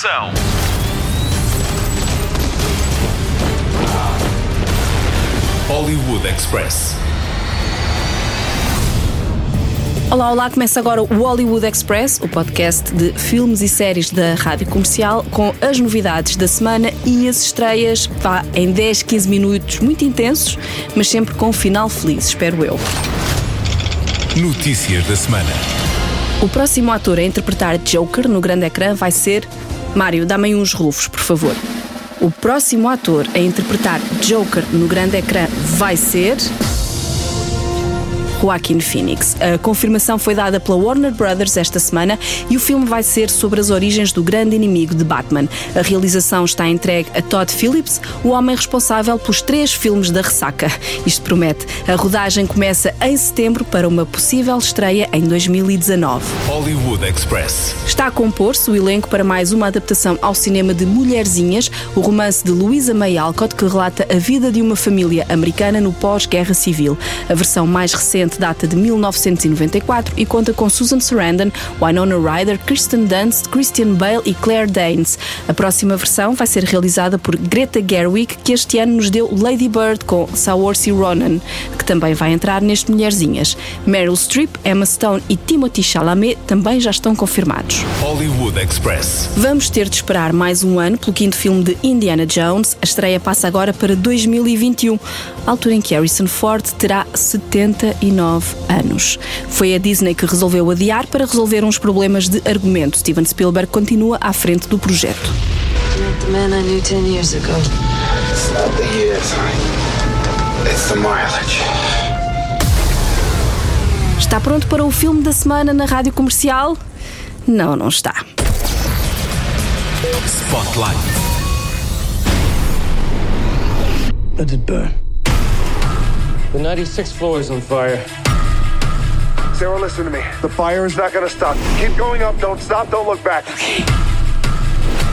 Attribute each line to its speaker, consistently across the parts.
Speaker 1: Ação!
Speaker 2: Hollywood Express.
Speaker 3: Olá, olá, começa agora o Hollywood Express, o podcast de filmes e séries da Rádio Comercial, com as novidades da semana e as estreias pá, em 10, 15 minutos muito intensos, mas sempre com um final feliz, espero eu.
Speaker 2: Notícias da semana.
Speaker 3: O próximo ator a interpretar Joker no grande ecrã vai ser. Mário, dá-me aí uns rufos, por favor. O próximo ator a interpretar Joker no grande ecrã vai ser. Joaquin Phoenix. A confirmação foi dada pela Warner Brothers esta semana e o filme vai ser sobre as origens do grande inimigo de Batman. A realização está entregue a Todd Phillips, o homem responsável pelos três filmes da ressaca. Isto promete. A rodagem começa em setembro para uma possível estreia em 2019.
Speaker 2: Hollywood Express.
Speaker 3: Está a compor-se o elenco para mais uma adaptação ao cinema de Mulherzinhas, o romance de Louisa May Alcott que relata a vida de uma família americana no pós-guerra civil. A versão mais recente data de 1994 e conta com Susan Sarandon, Winona Ryder, Kirsten Dunst, Christian Bale e Claire Danes. A próxima versão vai ser realizada por Greta Gerwig, que este ano nos deu Lady Bird com Saoirse Ronan, que também vai entrar neste Mulherzinhas. Meryl Streep, Emma Stone e Timothy Chalamet também já estão confirmados.
Speaker 2: Hollywood Express.
Speaker 3: Vamos ter de esperar mais um ano pelo quinto filme de Indiana Jones. A estreia passa agora para 2021, altura em que Harrison Ford terá 79 anos. Foi a Disney que resolveu adiar para resolver uns problemas de argumento. Steven Spielberg continua à frente do projeto.
Speaker 4: The man I knew 10 years ago.
Speaker 5: It's not the years, honey. It's the mileage.
Speaker 3: Está pronto para o filme da semana na rádio comercial? Não, não está.
Speaker 2: Spotlight.
Speaker 6: Let it burn.
Speaker 7: The 96th floor is on fire.
Speaker 5: Sarah, listen to me. The fire is not going to stop. Keep going up. Don't stop. Don't look back.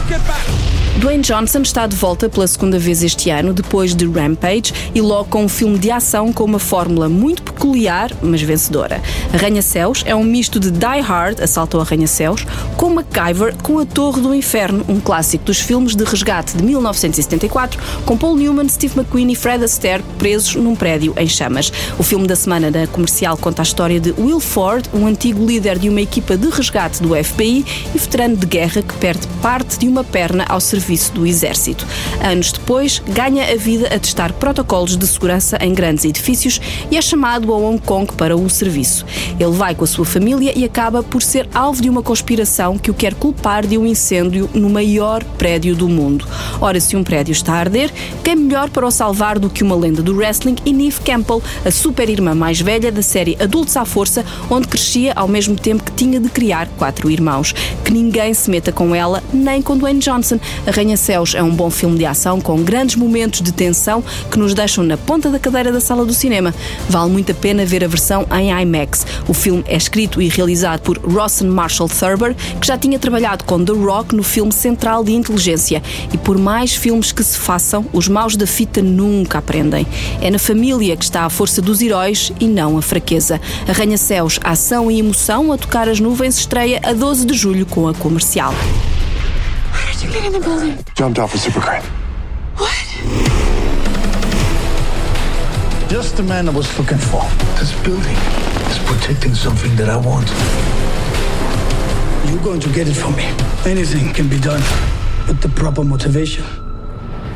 Speaker 5: Get back.
Speaker 3: Dwayne Johnson está de volta pela segunda vez este ano, depois de Rampage, e logo com um filme de ação com uma fórmula muito peculiar, mas vencedora. Arranha-Céus é um misto de Die Hard, Assalto ao Arranha-Céus, com MacGyver com A Torre do Inferno, um clássico dos filmes de resgate de 1974, com Paul Newman, Steve McQueen e Fred Astaire presos num prédio em chamas. O filme da semana da comercial conta a história de Will Ford, um antigo líder de uma equipa de resgate do FBI e veterano de guerra que perde parte de uma perna ao serviço do exército. Anos depois, ganha a vida a testar protocolos de segurança em grandes edifícios e é chamado a Hong Kong para o serviço. Ele vai com a sua família e acaba por ser alvo de uma conspiração que o quer culpar de um incêndio no maior prédio do mundo. Ora, se um prédio está a arder, quem melhor para o salvar do que uma lenda do wrestling e Neve Campbell, a super-irmã mais velha da série Adultos à Força, onde crescia ao mesmo tempo que tinha de criar quatro irmãos. Que ninguém se meta com ela, nem com Dwayne Johnson. Arranha-Céus é um bom filme de ação com grandes momentos de tensão que nos deixam na ponta da cadeira da sala do cinema. Vale muito a pena ver a versão em IMAX. O filme é escrito e realizado por Rawson Marshall Thurber, que já tinha trabalhado com The Rock no filme Central de Inteligência. E por mais filmes que se façam, os maus da fita nunca aprendem. É na família que está a força dos heróis e não a fraqueza. Arranha-Céus, ação e emoção a tocar as nuvens estreia a 12 de julho com a comercial.
Speaker 4: How did you get in the building?
Speaker 5: Jumped off a super crane.
Speaker 6: Just the man I was looking for.
Speaker 8: This building is protecting something that I want.
Speaker 6: You're going to get it from me. Anything can be done with the proper motivation.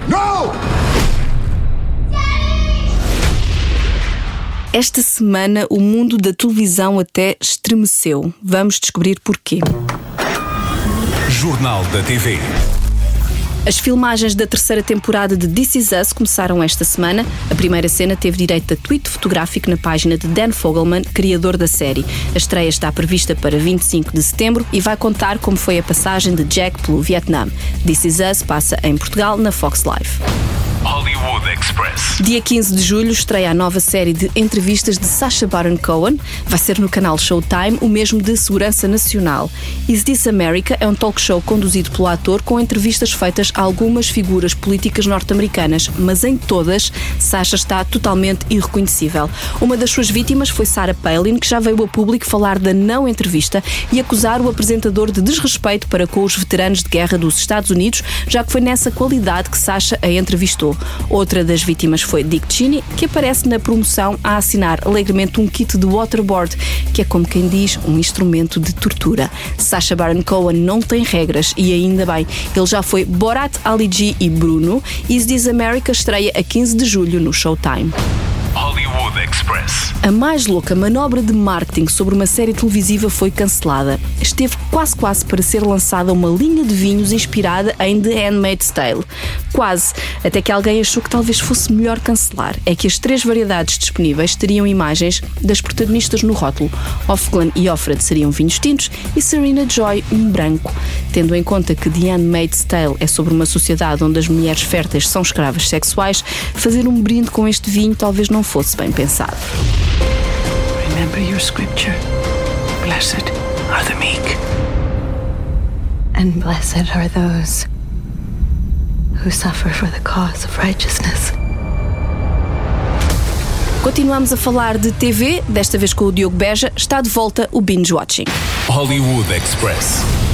Speaker 5: No!
Speaker 3: Esta semana o mundo da televisão até estremeceu. Vamos descobrir porquê.
Speaker 2: Jornal da TV.
Speaker 3: As filmagens da terceira temporada de This Is Us começaram esta semana. A primeira cena teve direito a tweet fotográfico na página de Dan Fogelman, criador da série. A estreia está prevista para 25 de setembro e vai contar como foi a passagem de Jack pelo Vietnã. This Is Us passa em Portugal na Fox Live.
Speaker 1: Hollywood
Speaker 2: Express.
Speaker 3: Dia 15 de julho estreia a nova série de entrevistas de Sacha Baron Cohen. Vai ser no canal Showtime, o mesmo de Segurança Nacional. Is This America é um talk show conduzido pelo ator com entrevistas feitas a algumas figuras políticas norte-americanas, mas em todas, Sacha está totalmente irreconhecível. Uma das suas vítimas foi Sarah Palin, que já veio a público falar da não entrevista e acusar o apresentador de desrespeito para com os veteranos de guerra dos Estados Unidos, já que foi nessa qualidade que Sacha a entrevistou. Outra das vítimas foi Dick Cheney, que aparece na promoção a assinar alegremente um kit de waterboard, que é como quem diz, um instrumento de tortura. Sacha Baron Cohen não tem regras e ainda bem, ele já foi Borat, Ali G e Bruno. Is This America estreia a 15 de julho no Showtime.
Speaker 2: Hollywood Express.
Speaker 3: A mais louca manobra de marketing sobre uma série televisiva foi cancelada. Esteve quase quase para ser lançada uma linha de vinhos inspirada em The Handmaid's Tale. Quase, até que alguém achou que talvez fosse melhor cancelar. É que as três variedades disponíveis teriam imagens das protagonistas no rótulo. Offglen e Offred seriam vinhos tintos e Serena Joy um branco. Tendo em conta que The Handmaid's Tale é sobre uma sociedade onde as mulheres férteis são escravas sexuais, fazer um brinde com este vinho talvez não fosse bem pensado.
Speaker 8: Remember your scripture. Blessed are the meek.
Speaker 4: And blessed are those who suffer for the cause of righteousness.
Speaker 3: Continuamos a falar de TV, desta vez com o Diogo Beja. Está de volta o Binge Watching.
Speaker 2: Hollywood Express.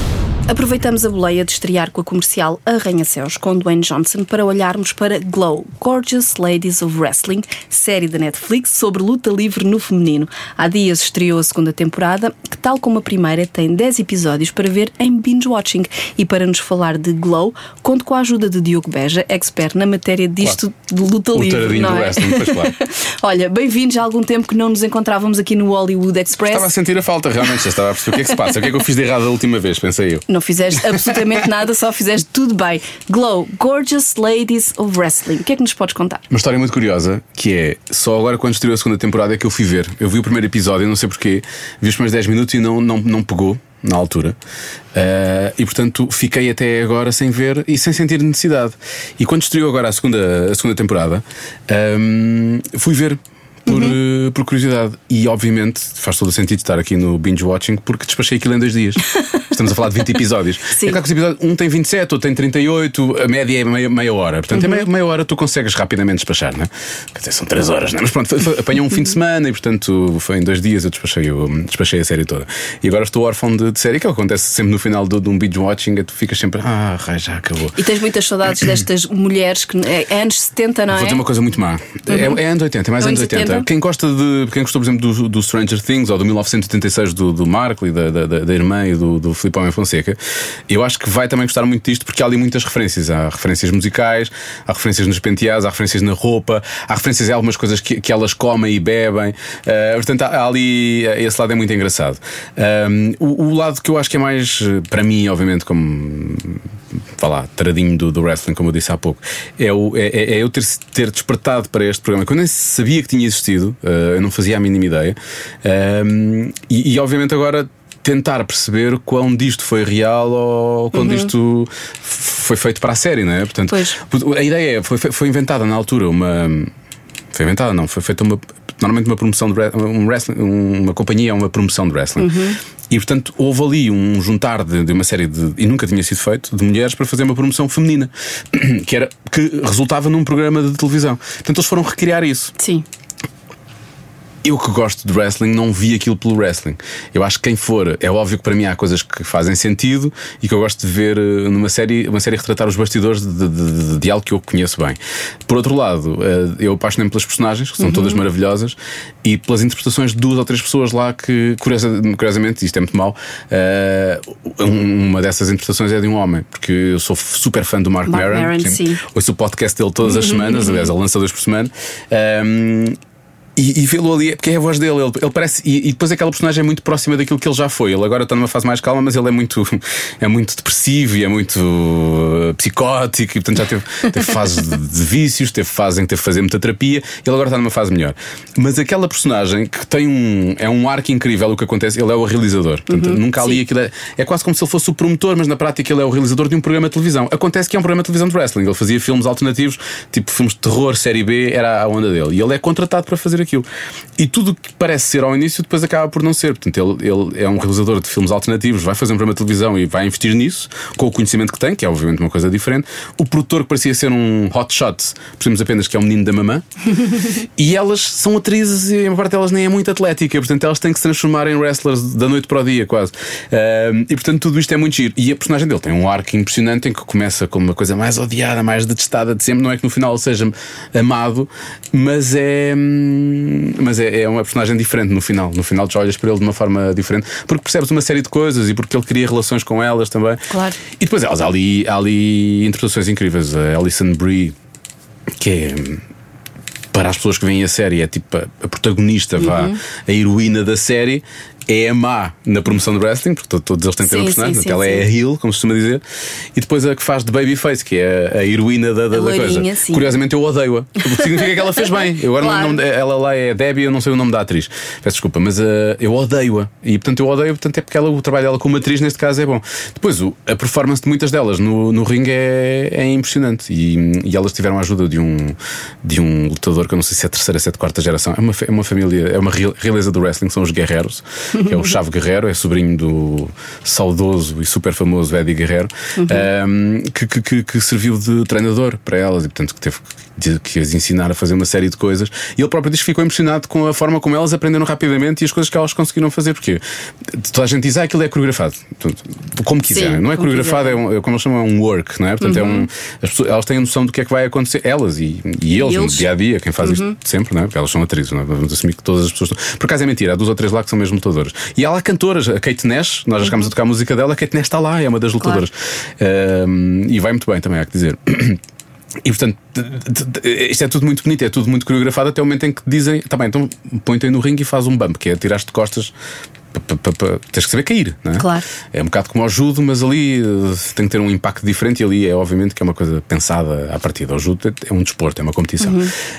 Speaker 3: Aproveitamos a boleia de estrear com a comercial Arranha-Céus com Dwayne Johnson para olharmos para Glow, Gorgeous Ladies of Wrestling, série da Netflix sobre luta livre no feminino. Há dias estreou a segunda temporada, que, tal como a primeira, tem 10 episódios para ver em binge watching. E para nos falar de Glow, conto com a ajuda de Diogo Beja, expert na matéria disto de luta livre. não
Speaker 1: do
Speaker 3: é?
Speaker 1: wrestling, pois claro.
Speaker 3: Olha, bem-vindos há algum tempo que não nos encontrávamos aqui no Hollywood Express.
Speaker 1: Estava a sentir a falta, realmente. Já estava a perceber o que é que se passa. O que é que eu fiz de errado a última vez, pensei eu.
Speaker 3: Não fizeste absolutamente nada, só fizeste tudo bem. Glow, Gorgeous Ladies of Wrestling. O que é que nos podes contar?
Speaker 1: Uma história muito curiosa que é só agora quando estreou a segunda temporada é que eu fui ver. Eu vi o primeiro episódio, não sei porquê, vi os primeiros 10 minutos e não, não, não pegou na altura. Eh, e portanto fiquei até agora sem ver e sem sentir necessidade. E quando estreou agora a segunda, a segunda temporada, ehm, fui ver. Por, eh, por curiosidade. E obviamente faz todo o sentido estar aqui no binge watching porque despachei aquilo em dois dias. Estamos a falar de 20 episódios.
Speaker 3: Sim.
Speaker 1: É claro que os episódios, um tem 27, outro tem 38, a média é meia, meia hora. Portanto,
Speaker 3: Uhum.
Speaker 1: em meia, meia hora tu consegues rapidamente despachar, não é? Quer dizer, são 3 horas, não é? Mas pronto, apanhou um fim de semana e, portanto, foi em dois dias eu despachei, o- despachei a série toda. E agora estou órfão de, de série, que é o que acontece sempre no final de, de um binge watching, é tu ficas sempre, ah, já acabou.
Speaker 3: E tens muitas saudades destas mulheres que é anos 70, não é?
Speaker 1: Vou dizer uma coisa muito má. É, é anos 80, é mais
Speaker 3: É
Speaker 1: anos
Speaker 3: anos
Speaker 1: 80.
Speaker 3: 80.
Speaker 1: Quem gosta de. Quem gostou, por exemplo, do, do Stranger Things ou do 1986 do, do Marco e da, da, da- irmã e do, do Filipe Homem Fonseca, eu acho que vai também gostar muito disto porque há ali muitas referências. Há referências musicais, há referências nos penteados, há referências na roupa, há referências a algumas coisas que, que elas comem e bebem. Uh, portanto, há, ali. Esse lado é muito engraçado. Um, o, o lado que eu acho que é mais, eh, para mim, obviamente, como vá lá, taradinho do, do wrestling, como eu disse há pouco, é, o, é, é- é eu ter, ter despertado para este programa, que eu nem sabia que tinha existido, eh, eu não fazia a mínima ideia, Ehm, e, e obviamente agora. Tentar perceber quão disto foi real ou quão disto foi feito para a série, não é? Portanto,
Speaker 3: Pois.
Speaker 1: a ideia é, foi, foi inventada na altura uma. Foi inventada, não, foi feita uma. Normalmente uma promoção de um wrestling, uma companhia é uma promoção de wrestling. E portanto houve ali um juntar de, de uma série de. E nunca tinha sido feito, de mulheres para fazer uma promoção feminina. Que, era, que resultava num programa de televisão. Portanto, eles foram recriar isso.
Speaker 3: Sim.
Speaker 1: Eu que gosto de wrestling não vi aquilo pelo wrestling. Eu acho que quem for, é óbvio que para mim há coisas que fazem sentido e que eu gosto de ver eh, numa série, uma série retratar os bastidores de, de- de- de algo que eu conheço bem. Por outro lado, eh, eu apaixonei-me pelas personagens, que são todas maravilhosas, e pelas interpretações de duas ou três pessoas lá que, curiosa- curiosamente, isto é muito mau, eh, um- uma dessas interpretações é de um homem, porque eu sou super fã do Mark,
Speaker 3: Mark
Speaker 1: Maron. Ouço o podcast dele todas as semanas, aliás, ele lança dois por semana. Ahm, E, e vê-lo ali, porque é a voz dele, ele, ele parece. E, e depois aquela personagem é muito próxima daquilo que ele já foi. Ele agora está numa fase mais calma, mas ele é muito, é muito depressivo e é muito uh, psicótico, e portanto já teve, teve fases de, de vícios, teve fases em que teve que fazer muita terapia, ele agora está numa fase melhor. Mas aquela personagem que tem um. É um arco incrível o que acontece, ele é o realizador. Portanto, nunca ali aquilo é, é quase como se ele fosse o promotor, mas na prática ele é o realizador de um programa de televisão. Acontece que é um programa de televisão de wrestling. Ele fazia filmes alternativos, tipo filmes de terror, série B, era a onda dele. E ele é contratado para fazer aquilo. E tudo o que parece ser ao início, depois acaba por não ser. Portanto, ele, ele é um realizador de filmes alternativos, vai fazer um programa de televisão e vai investir nisso, com o conhecimento que tem, que é obviamente uma coisa diferente. O produtor que parecia ser um hotshot, percebemos apenas que é um menino da mamã. e elas são atrizes e a maior parte delas nem é muito atlética, portanto elas têm que se transformar em wrestlers da noite para o dia, quase. Ahm, e portanto tudo isto é muito giro. E a personagem dele tem um arco impressionante em que começa como uma coisa mais odiada, mais detestada de sempre. Não é que no final seja amado, mas é. hum, Mas é, é uma personagem diferente no final. No final tu olhas para ele de uma forma diferente, porque percebes uma série de coisas e porque ele cria relações com elas também.
Speaker 3: Claro.
Speaker 1: E depois elas, há ali, há ali interpretações incríveis. A Alison Brie, que é para as pessoas que veem a série, é tipo a, protagonista, vá,
Speaker 3: Uhum.
Speaker 1: a heroína da série. É a má na promoção do wrestling, porque to- todos eles têm que ter
Speaker 3: Sim,
Speaker 1: uma personagem,
Speaker 3: sim,
Speaker 1: portanto,
Speaker 3: sim,
Speaker 1: ela é a heel, como se costuma dizer, e depois a que faz de Babyface, que é a, a heroína da, da,
Speaker 3: A
Speaker 1: coisa.
Speaker 3: sim.
Speaker 1: Curiosamente, eu odeio-a, porque significa que ela fez bem. Eu agora
Speaker 3: Claro.
Speaker 1: não- ela lá é Debbie, eu não sei o nome da atriz, peço desculpa, mas eh, eu odeio-a, e portanto eu odeio, portanto é porque ela, o trabalho dela como atriz neste caso é bom. Depois, o- a performance de muitas delas no, no ringue é, é impressionante, e, e elas tiveram a ajuda de um, de um lutador que eu não sei se é a terceira, se é de quarta geração, é uma, é uma família, é uma real- realeza do wrestling, são os Guerreiros, que é o Chave Guerreiro, é sobrinho do saudoso e super famoso Eddie Guerreiro, ehm, que, que, que- que serviu de treinador para elas e, portanto, que teve de- que as ensinar a fazer uma série de coisas. E ele próprio diz que ficou impressionado com a forma como elas aprenderam rapidamente e as coisas que elas conseguiram fazer, porque toda a gente diz, ah, aquilo é coreografado. Portanto, como quiserem,
Speaker 3: Sim,
Speaker 1: não é coreografado, é, um, é como eles chamam, é um work, não é? Portanto, é um, as pessoas, elas têm a noção do que é que vai acontecer, elas e, e eles,
Speaker 3: E
Speaker 1: no
Speaker 3: eles.
Speaker 1: dia a dia, quem faz isto sempre, não é? Porque elas são atrizes, não é? Vamos assumir que todas as pessoas. estão- Por acaso é mentira, há duas ou três lá que são mesmo lutadoras. E há lá cantoras, a Kate Nash, nós já chegámos a tocar a música dela, a Kate Nash está lá, é uma das lutadoras. Ehm, e vai muito bem também, há que dizer. E portanto, isto é tudo muito bonito, é tudo muito coreografado até o momento em que dizem: tá bem, então põe-te no ringue e faz um bump, que é tirar-te de costas. Tens que saber cair, não é?
Speaker 3: Claro.
Speaker 1: É um bocado como ao judo, mas ali eh, tem que ter um impacto diferente. E ali é obviamente que é uma coisa pensada à partida. O judo é- um desporto, é uma competição.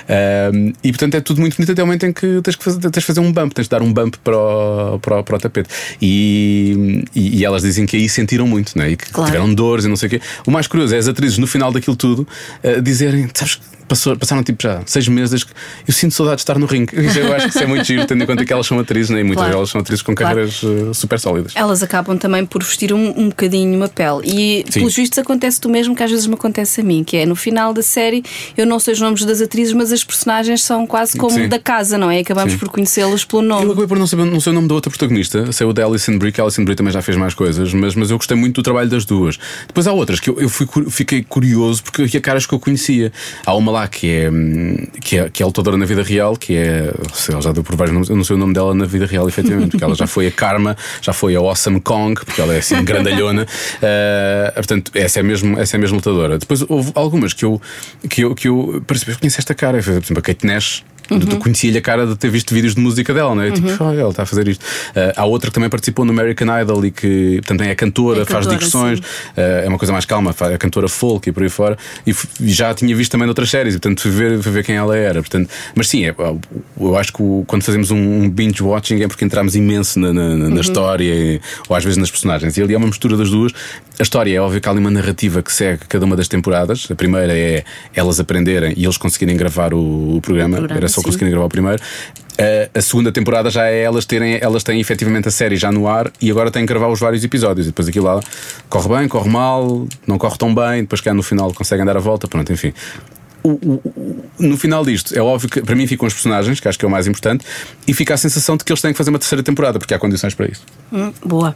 Speaker 1: Ahm, e portanto é tudo muito bonito até o momento em que tens que fazer, tens de fazer um bump, tens de dar um bump para o, para o, para o tapete. E, e, e elas dizem que aí sentiram muito, não é? E que
Speaker 3: Claro.
Speaker 1: tiveram dores e não sei o quê. O mais curioso é as atrizes no final daquilo tudo eh, dizerem, sabes, passou- passaram tipo já seis meses que eu sinto saudade de estar no ringue. Isso Eu acho que isso é muito giro, tendo em conta que elas são atrizes, né? e muitas
Speaker 3: Claro.
Speaker 1: delas são atrizes com
Speaker 3: Claro.
Speaker 1: carreiras eh, super sólidas.
Speaker 3: Elas acabam também por vestir um, um bocadinho uma pele. E,
Speaker 1: Sim.
Speaker 3: pelos vistos, acontece do mesmo que às vezes me acontece a mim, que é no final da série, eu não sei os nomes das atrizes, mas as personagens são quase como
Speaker 1: Sim.
Speaker 3: da casa, não é? Acabamos
Speaker 1: Sim.
Speaker 3: por conhecê-las pelo
Speaker 1: Eu
Speaker 3: nome.
Speaker 1: acabei por não saber, não sei o nome da outra protagonista, sei o da Alison Brie, que a Alison Brie também já fez mais coisas, mas, mas eu gostei muito do trabalho das duas. Depois há outras que eu, eu fui fiquei curioso porque havia caras que eu conhecia. Há uma lá que é, hum, que é, que é lutadora na vida real, que é. sei, Ela já deu por vários nomes, eu não sei o nome dela na vida real, efetivamente, porque ela já foi a Karma, já foi a Awesome Kong, porque ela é assim grandalhona. Ah, portanto, essa é, mesmo, essa é mesmo lutadora. Depois houve algumas que eu, que eu, que eu que eu conheço esta cara, por exemplo, a Kate Nash.
Speaker 3: Uhum.
Speaker 1: Eu conhecia-lhe a cara de ter visto vídeos de música dela, não é? Tipo, "Ah, ela está a fazer isto. Ah, há outra que também participou no American Idol e que também é cantora,
Speaker 3: É
Speaker 1: faz
Speaker 3: cantora,
Speaker 1: digressões,
Speaker 3: sim.
Speaker 1: ah, é uma coisa mais calma, é cantora folk e por aí fora. E, e já a tinha visto também noutras séries, e portanto fui ver, fui ver quem ela era. Portanto, mas sim, é, eu acho que o- quando fazemos um, um binge watching é porque entramos imenso na, na- na
Speaker 3: Uhum.
Speaker 1: história e- ou às vezes nas personagens. E ali é uma mistura das duas. A história é óbvio que há ali uma narrativa que segue cada uma das temporadas. A primeira é elas aprenderem e eles conseguirem gravar o, o programa.
Speaker 3: programa,
Speaker 1: Era só
Speaker 3: sim.
Speaker 1: conseguirem gravar o primeiro. A, a segunda temporada já é elas terem, elas têm efetivamente a série já no ar e agora têm que gravar os vários episódios. E depois aquilo lá corre bem, corre mal, não corre tão bem, depois cá no final conseguem dar a volta, pronto, enfim. O- o- o- no final disto, é óbvio que para mim ficam os personagens, que acho que é o mais importante, e fica a sensação de que eles têm que fazer uma terceira temporada, porque há condições para isso.
Speaker 3: Hum, boa.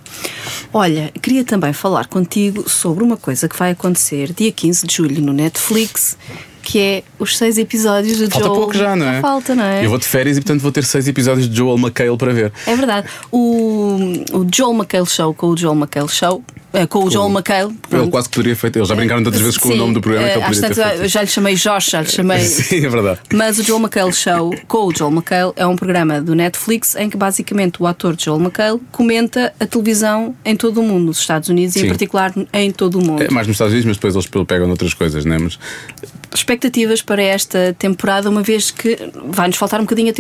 Speaker 3: Olha, queria também falar contigo sobre uma coisa que vai acontecer dia 15 de julho no Netflix, que é os seis episódios do
Speaker 1: Falta
Speaker 3: Joel.
Speaker 1: pouco já, não é?
Speaker 3: Falta, não é?
Speaker 1: Eu vou de férias e portanto vou ter seis episódios de Joel McHale para ver.
Speaker 3: É verdade. O, o Joel McHale Show com o Joel McHale Show com o Joel McHale. Pronto.
Speaker 1: quase que poderia feito. Eles já brincaram tantas vezes com o
Speaker 3: Sim,
Speaker 1: nome do programa que ele
Speaker 3: às
Speaker 1: poderia ter feito.
Speaker 3: eu já lhe chamei Josh, já lhe chamei.
Speaker 1: Sim, é verdade.
Speaker 3: Mas o Joel McHale Show, com o Joel McHale, é um programa do Netflix em que basicamente o ator Joel McHale comenta a televisão em todo o mundo, nos Estados Unidos e em particular em todo o mundo.
Speaker 1: É mais nos Estados Unidos, mas depois eles pegam noutras coisas, né? Mas
Speaker 3: Expectativas para esta temporada, uma vez que vai-nos faltar um bocadinho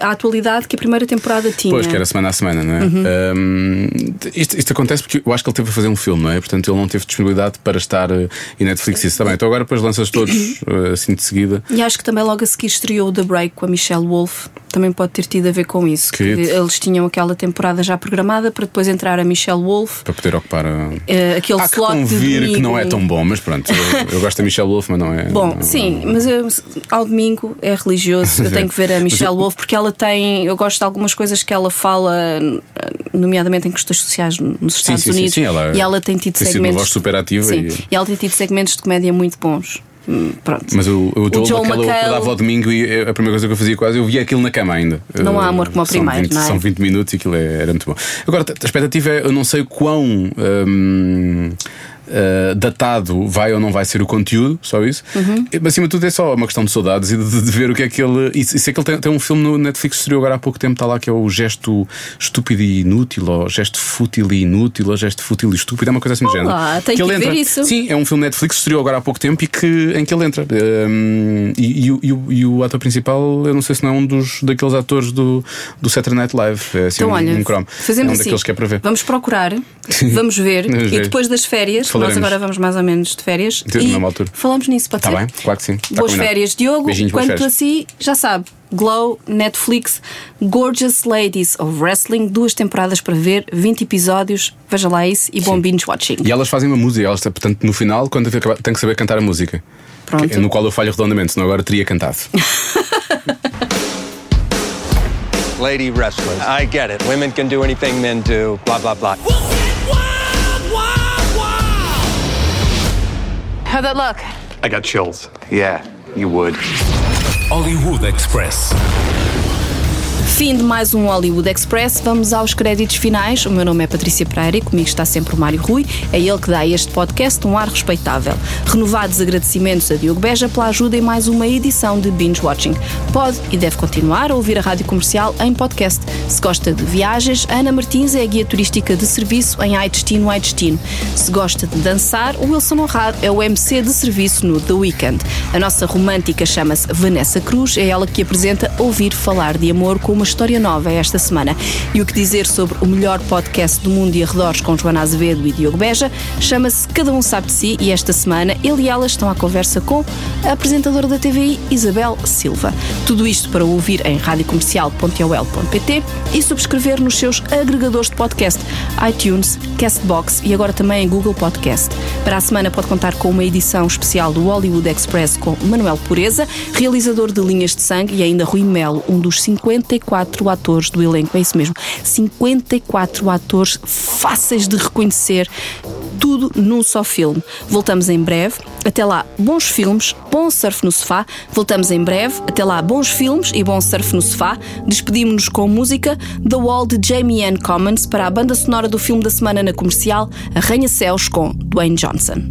Speaker 3: a- a atualidade que a primeira temporada tinha.
Speaker 1: Pois, que era semana a semana, não é?
Speaker 3: Uhum.
Speaker 1: Um, isto, isto acontece porque eu acho que ele teve a fazer um filme, não é? Portanto, ele não teve disponibilidade para estar uh, em Netflix. Isso também. Então agora depois lanças todos uh, assim de seguida.
Speaker 3: E acho que também logo a seguir estreou o The Break com a Michelle Wolf. Também pode ter tido a ver com isso. Que eles tinham aquela temporada já programada para depois entrar a Michelle Wolf.
Speaker 1: Para poder ocupar a.
Speaker 3: eh, aquele
Speaker 1: Há que
Speaker 3: slot de
Speaker 1: convir
Speaker 3: domingo.
Speaker 1: que não é tão bom, mas pronto. Eu, eu gosto da Michelle Wolf, mas não é.
Speaker 3: Bom,
Speaker 1: não-
Speaker 3: sim, mas eu, ao domingo é religioso. Eu tenho que ver a Michelle Wolf porque ela tem. Eu gosto de algumas coisas que ela fala, nomeadamente em questões sociais nos Estados
Speaker 1: sim, sim,
Speaker 3: Unidos.
Speaker 1: sim, ela
Speaker 3: e ela tem tido
Speaker 1: tem sido uma
Speaker 3: segmentos.
Speaker 1: voz super ativa
Speaker 3: Sim,
Speaker 1: e-
Speaker 3: e ela tem tido segmentos de comédia muito bons. Hum, Pronto.
Speaker 1: Mas o, o, Joel
Speaker 3: Joel
Speaker 1: McHale eu acordava ao domingo e a primeira coisa que eu fazia quase, eu via aquilo na cama ainda.
Speaker 3: Não há
Speaker 1: Uh,
Speaker 3: amor como ao
Speaker 1: são
Speaker 3: primeiro,
Speaker 1: 20,
Speaker 3: não é?
Speaker 1: São 20 minutos e aquilo é- era muito bom. Agora, a expectativa é, eu não sei quão. hum, uh, datado vai ou não vai ser o conteúdo, só isso.
Speaker 3: Uhum.
Speaker 1: Mas acima de tudo é só uma questão de saudades e de, de ver o que é que ele. E, se- e sei que ele tem, tem um filme no Netflix que estreou agora há pouco tempo, está lá que é o gesto estúpido e inútil, ou gesto fútil e inútil, ou gesto fútil e estúpido, é uma coisa assim do género.
Speaker 3: Olá, tenho
Speaker 1: que
Speaker 3: que
Speaker 1: ele
Speaker 3: ver
Speaker 1: entra.
Speaker 3: isso.
Speaker 1: Sim, é um filme Netflix que estreou agora há pouco tempo e que, em que ele entra. Um, e, e o- e o- e o ator principal, eu não sei se não é um dos daqueles atores do, do Saturday Night Live. É assim,
Speaker 3: Então,
Speaker 1: um,
Speaker 3: olha,
Speaker 1: um
Speaker 3: fazemos
Speaker 1: é um
Speaker 3: assim.
Speaker 1: daqueles que é para ver.
Speaker 3: Vamos procurar, vamos ver, e depois das férias. Nós agora vamos mais ou menos de férias.
Speaker 1: Na
Speaker 3: e
Speaker 1: mesma altura.
Speaker 3: Falamos nisso, pode
Speaker 1: Está
Speaker 3: ser?
Speaker 1: bem? Claro que sim. Está
Speaker 3: Boas
Speaker 1: combinado.
Speaker 3: férias, Diogo.
Speaker 1: Beijinhos, boas
Speaker 3: Quanto
Speaker 1: férias.
Speaker 3: a si, já sabe. Glow, Netflix, Gorgeous Ladies of Wrestling, duas temporadas para ver, 20 episódios. Veja lá isso e bom binge watching.
Speaker 1: E elas fazem uma música, elas, portanto, no final, quando tenho que saber cantar a música.
Speaker 3: Pronto.
Speaker 1: Que- No qual eu falho redondamente, senão agora teria cantado.
Speaker 9: Lady wrestlers. I get it. Women can do anything men do, blah, blah, blah.
Speaker 4: How'd that look?
Speaker 5: I got chills. Yeah, you would.
Speaker 2: Hollywood Express.
Speaker 3: Fim de mais um Hollywood Express, vamos aos créditos finais. O meu nome é Patrícia Pereira e comigo está sempre o Mário Rui. É ele que dá a este podcast um ar respeitável. Renovados agradecimentos a Diogo Beja pela ajuda em mais uma edição de Binge Watching. Pode e deve continuar a ouvir a rádio comercial em podcast. Se gosta de viagens, Ana Martins é a guia turística de serviço em Ai Destino, Ai Destino. Se gosta de dançar, o Wilson Honrado é o MC de serviço no The Weekend. A nossa romântica chama-se Vanessa Cruz, é ela que apresenta Ouvir Falar de Amor com uma história nova esta semana. E o que dizer sobre o melhor podcast do mundo e arredores com Joana Azevedo e Diogo Beja chama-se Cada Um Sabe de Si e esta semana ele e ela estão à conversa com a apresentadora da TVI, Isabel Silva. Tudo isto para ouvir em radiocomercial.ol.pt e subscrever nos seus agregadores de podcast, iTunes, Castbox e agora também em Google Podcast. Para a semana pode contar com uma edição especial do Hollywood Express com Manuel Pureza, realizador de Linhas de Sangue e ainda Rui Melo, um dos 54 atores do elenco. É isso mesmo, 54 atores fáceis de reconhecer, tudo num só filme. Voltamos em breve. Até lá, bons filmes, bom surf no sofá. Voltamos em breve. Até lá, bons filmes e bom surf no sofá. Despedimos-nos com música The Wall de Jamie Ann Commons para a banda sonora do filme da semana na comercial Arranha-Céus com Dwayne Johnson.